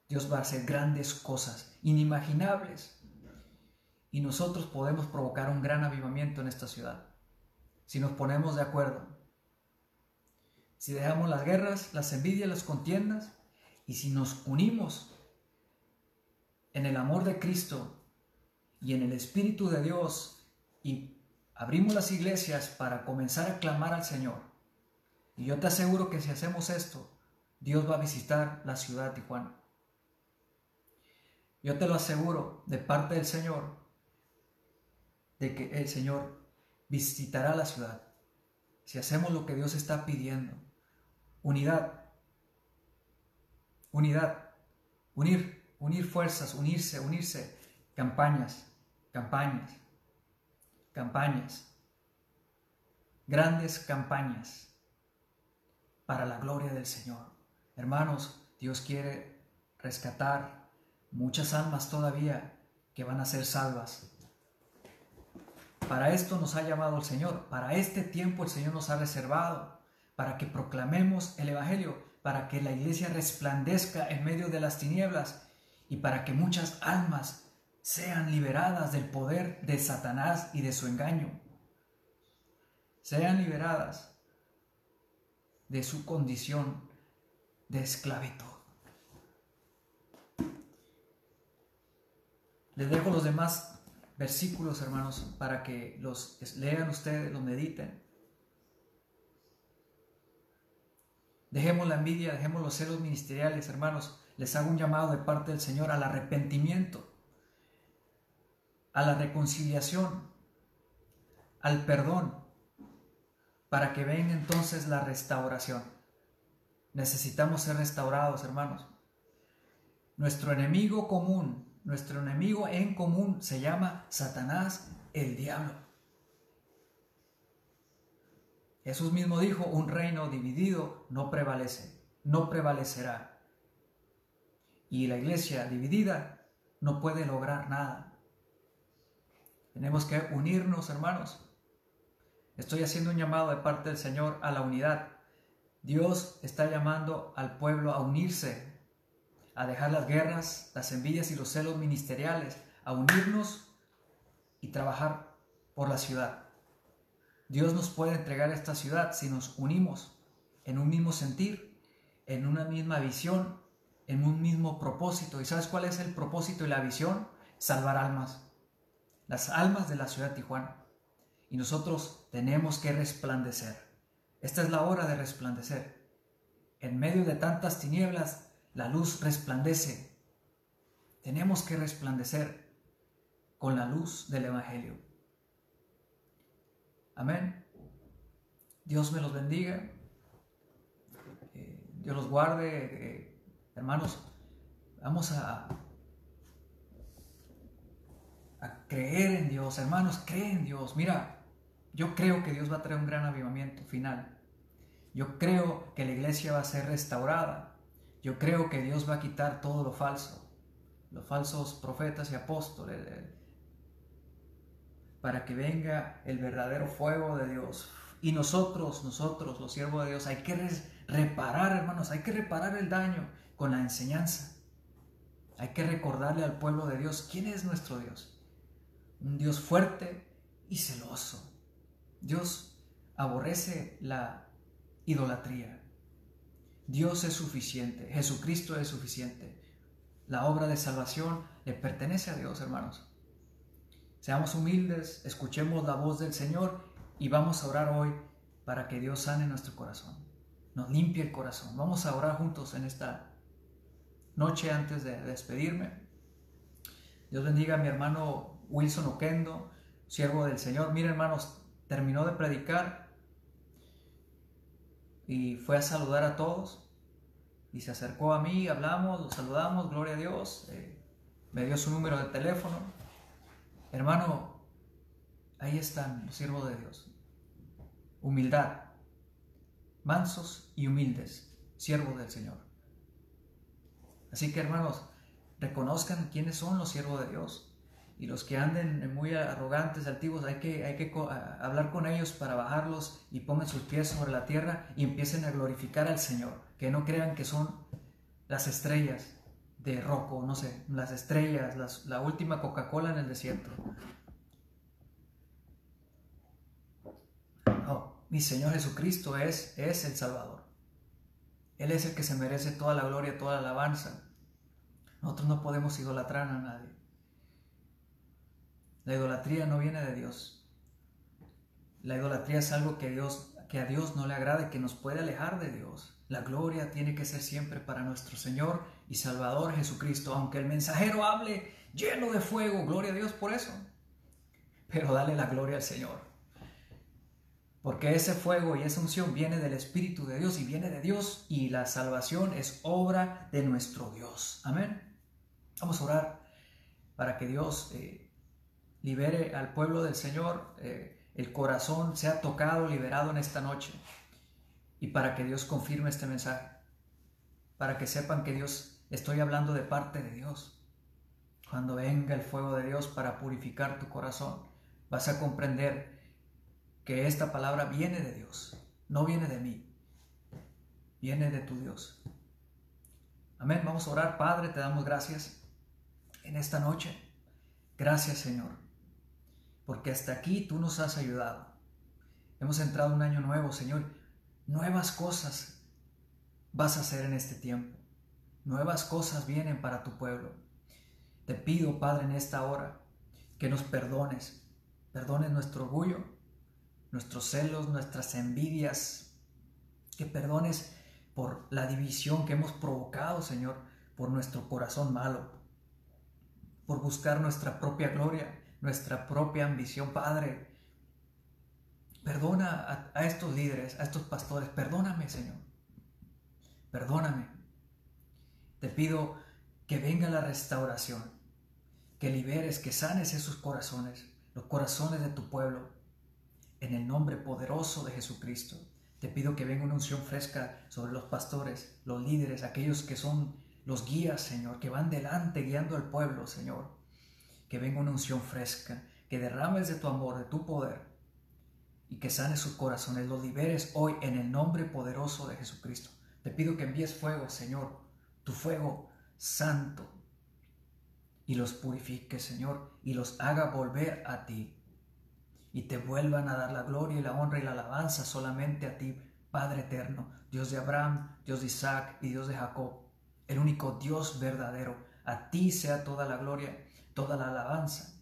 Dios va a hacer grandes cosas, inimaginables. Y nosotros podemos provocar un gran avivamiento en esta ciudad. Si nos ponemos de acuerdo. Si dejamos las guerras, las envidias, las contiendas. Y si nos unimos en el amor de Cristo y en el Espíritu de Dios y abrimos las iglesias para comenzar a clamar al Señor y yo te aseguro que si hacemos esto, Dios va a visitar la ciudad de Tijuana. Yo te lo aseguro de parte del Señor, de que el Señor visitará la ciudad. Si hacemos lo que Dios está pidiendo, unidad, unidad, unir, unir fuerzas, unirse, unirse, campañas, campañas, campañas, grandes campañas para la gloria del Señor. Hermanos, Dios quiere rescatar muchas almas todavía que van a ser salvas. Para esto nos ha llamado el Señor, para este tiempo el Señor nos ha reservado, para que proclamemos el Evangelio, para que la iglesia resplandezca en medio de las tinieblas y para que muchas almas sean liberadas del poder de Satanás y de su engaño. Sean liberadas de su condición de esclavitud. Les dejo los demás versículos, hermanos, para que los lean ustedes, los mediten. Dejemos la envidia, dejemos los celos ministeriales, hermanos. Les hago un llamado de parte del Señor al arrepentimiento, a la reconciliación, al perdón, para que venga entonces la restauración. Necesitamos ser restaurados, hermanos. Nuestro enemigo común, nuestro enemigo en común se llama Satanás, el diablo. Jesús mismo dijo, un reino dividido no prevalece, no prevalecerá. Y la iglesia dividida no puede lograr nada. Tenemos que unirnos, hermanos, Estoy haciendo un llamado de parte del Señor a la unidad. Dios está llamando al pueblo a unirse, a dejar las guerras, las envidias y los celos ministeriales, a unirnos y trabajar por la ciudad. Dios nos puede entregar esta ciudad si nos unimos en un mismo sentir, en una misma visión, en un mismo propósito. ¿Y sabes cuál es el propósito y la visión? Salvar almas. Las almas de la ciudad de Tijuana. Y nosotros tenemos que resplandecer. Esta es la hora de resplandecer. En medio de tantas tinieblas, la luz resplandece. Tenemos que resplandecer con la luz del Evangelio. Amén. Dios me los bendiga. Eh, Dios los guarde. Eh, hermanos, vamos a, creer en Dios. Hermanos, creen en Dios. Mira, yo creo que Dios va a traer un gran avivamiento final. Yo creo que la iglesia va a ser restaurada. Yo creo que Dios va a quitar todo lo falso, los falsos profetas y apóstoles, para que venga el verdadero fuego de Dios. Y nosotros, nosotros, los siervos de Dios, hay que reparar, hermanos, hay que reparar el daño con la enseñanza. Hay que recordarle al pueblo de Dios quién es nuestro Dios. Un Dios fuerte y celoso. Dios aborrece la idolatría. Dios es suficiente, Jesucristo es suficiente. La obra de salvación le pertenece a Dios, hermanos. Seamos humildes, escuchemos la voz del Señor y vamos a orar hoy para que Dios sane nuestro corazón, nos limpie el corazón. Vamos a orar juntos en esta noche antes de despedirme. Dios bendiga a mi hermano Wilson Oquendo, siervo del Señor. Mira, hermanos, terminó de predicar y fue a saludar a todos y se acercó a mí, hablamos, lo saludamos, gloria a Dios. Eh, me dio su número de teléfono Hermano, ahí están los siervos de Dios. Humildad, mansos y humildes, siervos del Señor. Así que hermanos, reconozcan quiénes son los siervos de Dios. Y los que anden muy arrogantes, altivos, hay que, hay que hablar con ellos para bajarlos y pongan sus pies sobre la tierra y empiecen a glorificar al Señor. Que no crean que son las estrellas, de Rocco, no sé, las estrellas, la última Coca-Cola en el desierto. No, mi Señor Jesucristo es, es el Salvador. Él es el que se merece toda la gloria, toda la alabanza. Nosotros no podemos idolatrar a nadie. La idolatría no viene de Dios. La idolatría es algo que, Dios, que a Dios no le agrada y que nos puede alejar de Dios. La gloria tiene que ser siempre para nuestro Señor y Salvador Jesucristo, aunque el mensajero hable lleno de fuego, gloria a Dios por eso. Pero dale la gloria al Señor. Porque ese fuego y esa unción viene del Espíritu de Dios y viene de Dios y la salvación es obra de nuestro Dios. Amén. Vamos a orar para que Dios eh, libere al pueblo del Señor, eh, el corazón sea tocado, liberado en esta noche y para que Dios confirme este mensaje, para que sepan que Dios, estoy hablando de parte de Dios. Cuando venga el fuego de Dios para purificar tu corazón, vas a comprender que esta palabra viene de Dios, no viene de mí, viene de tu Dios. Amén, vamos a orar, Padre, te damos gracias en esta noche. Gracias, Señor, porque hasta aquí tú nos has ayudado. Hemos entrado un año nuevo, Señor, Nuevas cosas vas a hacer en este tiempo. Nuevas cosas vienen para tu pueblo. Te pido, Padre, en esta hora, que nos perdones. Perdones nuestro orgullo, nuestros celos, nuestras envidias. Que perdones por la división que hemos provocado, Señor, por nuestro corazón malo. Por buscar nuestra propia gloria, nuestra propia ambición, Padre. Perdona a, estos líderes, a estos pastores. Perdóname, Señor. Perdóname. Te pido que venga la restauración, que liberes, que sanes esos corazones, los corazones de tu pueblo. En el nombre poderoso de Jesucristo, te pido que venga una unción fresca sobre los pastores, los líderes, aquellos que son los guías, Señor, que van delante guiando al pueblo, Señor. Que venga una unción fresca, que derrames de tu amor, de tu poder, y que sane sus corazones, los liberes hoy en el nombre poderoso de Jesucristo. Te pido que envíes fuego, Señor, tu fuego santo, y los purifique, Señor, y los haga volver a ti, y te vuelvan a dar la gloria y la honra y la alabanza solamente a ti, Padre eterno, Dios de Abraham, Dios de Isaac y Dios de Jacob, el único Dios verdadero. A ti sea toda la gloria, toda la alabanza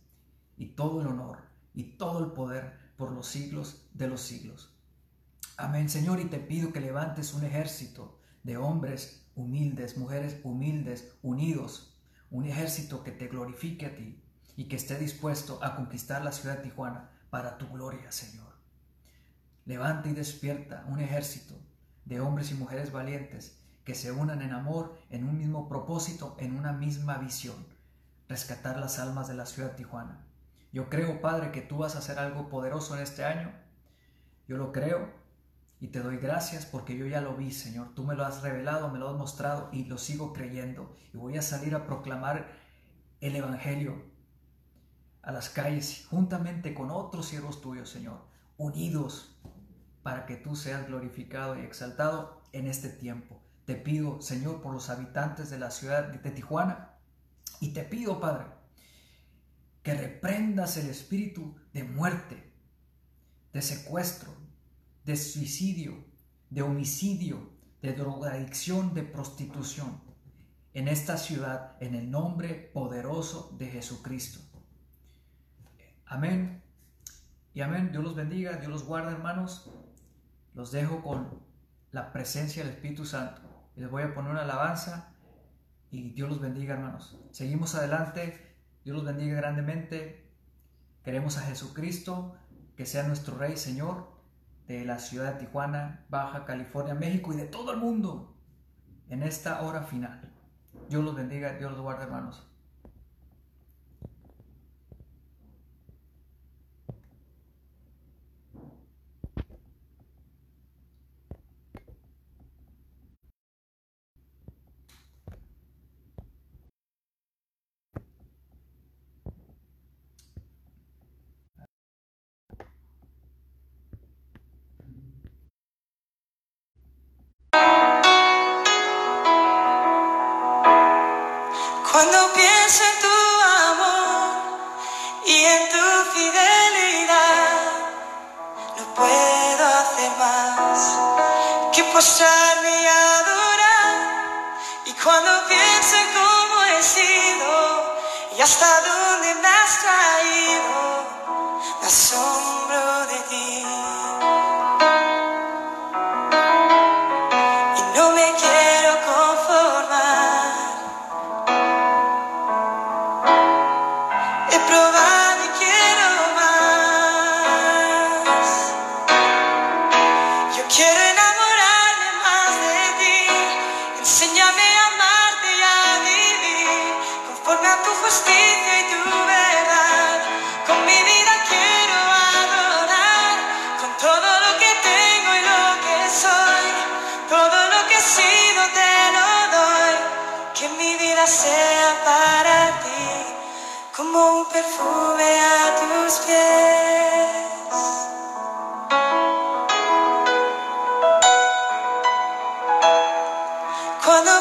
y todo el honor y todo el poder por los siglos de los siglos. Amén, Señor, y te pido que levantes un ejército de hombres humildes, mujeres humildes, unidos, un ejército que te glorifique a ti y que esté dispuesto a conquistar la ciudad de Tijuana para tu gloria, Señor. Levanta y despierta un ejército de hombres y mujeres valientes que se unan en amor, en un mismo propósito, en una misma visión, rescatar las almas de la ciudad Tijuana. Yo creo, Padre, que tú vas a hacer algo poderoso en este año. Yo lo creo y te doy gracias porque yo ya lo vi, Señor. Tú me lo has revelado, me lo has mostrado y lo sigo creyendo. Y voy a salir a proclamar el Evangelio a las calles juntamente con otros siervos tuyos, Señor, unidos para que tú seas glorificado y exaltado en este tiempo. Te pido, Señor, por los habitantes de la ciudad de Tijuana y te pido, Padre, que reprendas el espíritu de muerte, de secuestro, de suicidio, de homicidio, de drogadicción, de prostitución en esta ciudad en el nombre poderoso de Jesucristo. Amén. Y amén. Dios los bendiga, Dios los guarda, hermanos. Los dejo con la presencia del Espíritu Santo. Les voy a poner una alabanza y Dios los bendiga, hermanos. Seguimos adelante. Dios los bendiga grandemente. Queremos a Jesucristo, que sea nuestro Rey, Señor de la ciudad de Tijuana, Baja California, México y de todo el mundo en esta hora final. Dios los bendiga, Dios los guarde, hermanos.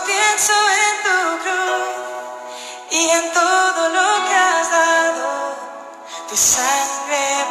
Pienso en tu cruz y en todo lo que has dado, tu sangre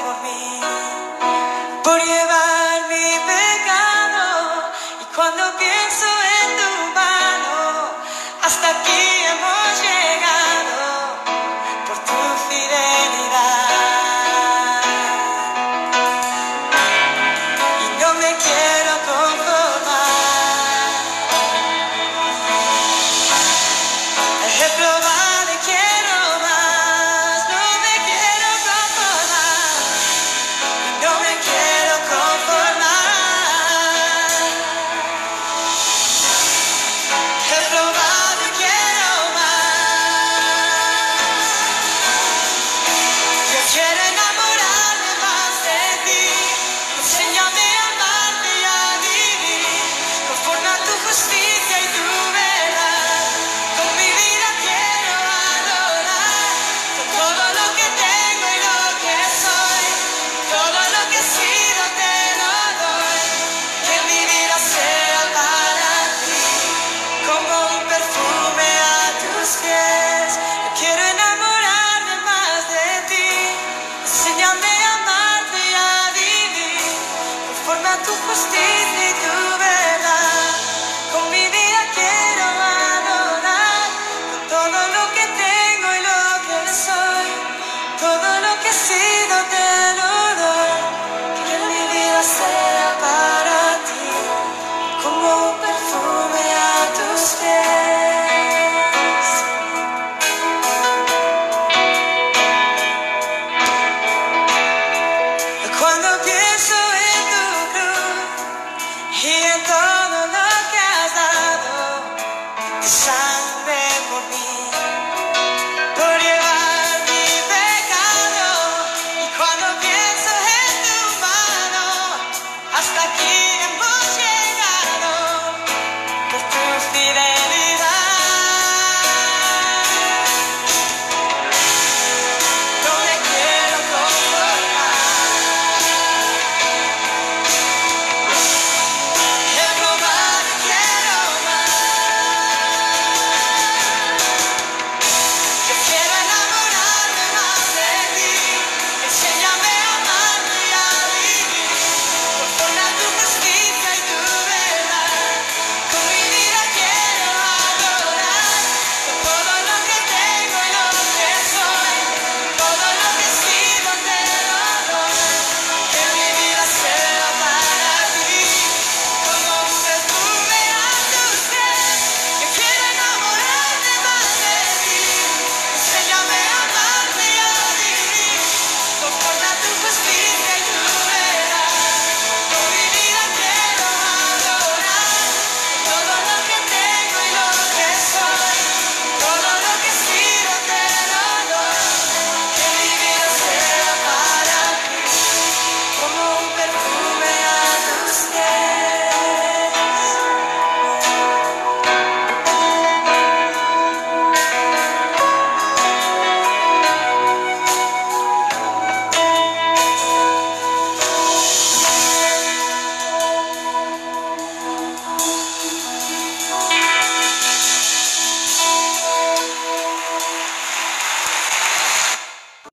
gonna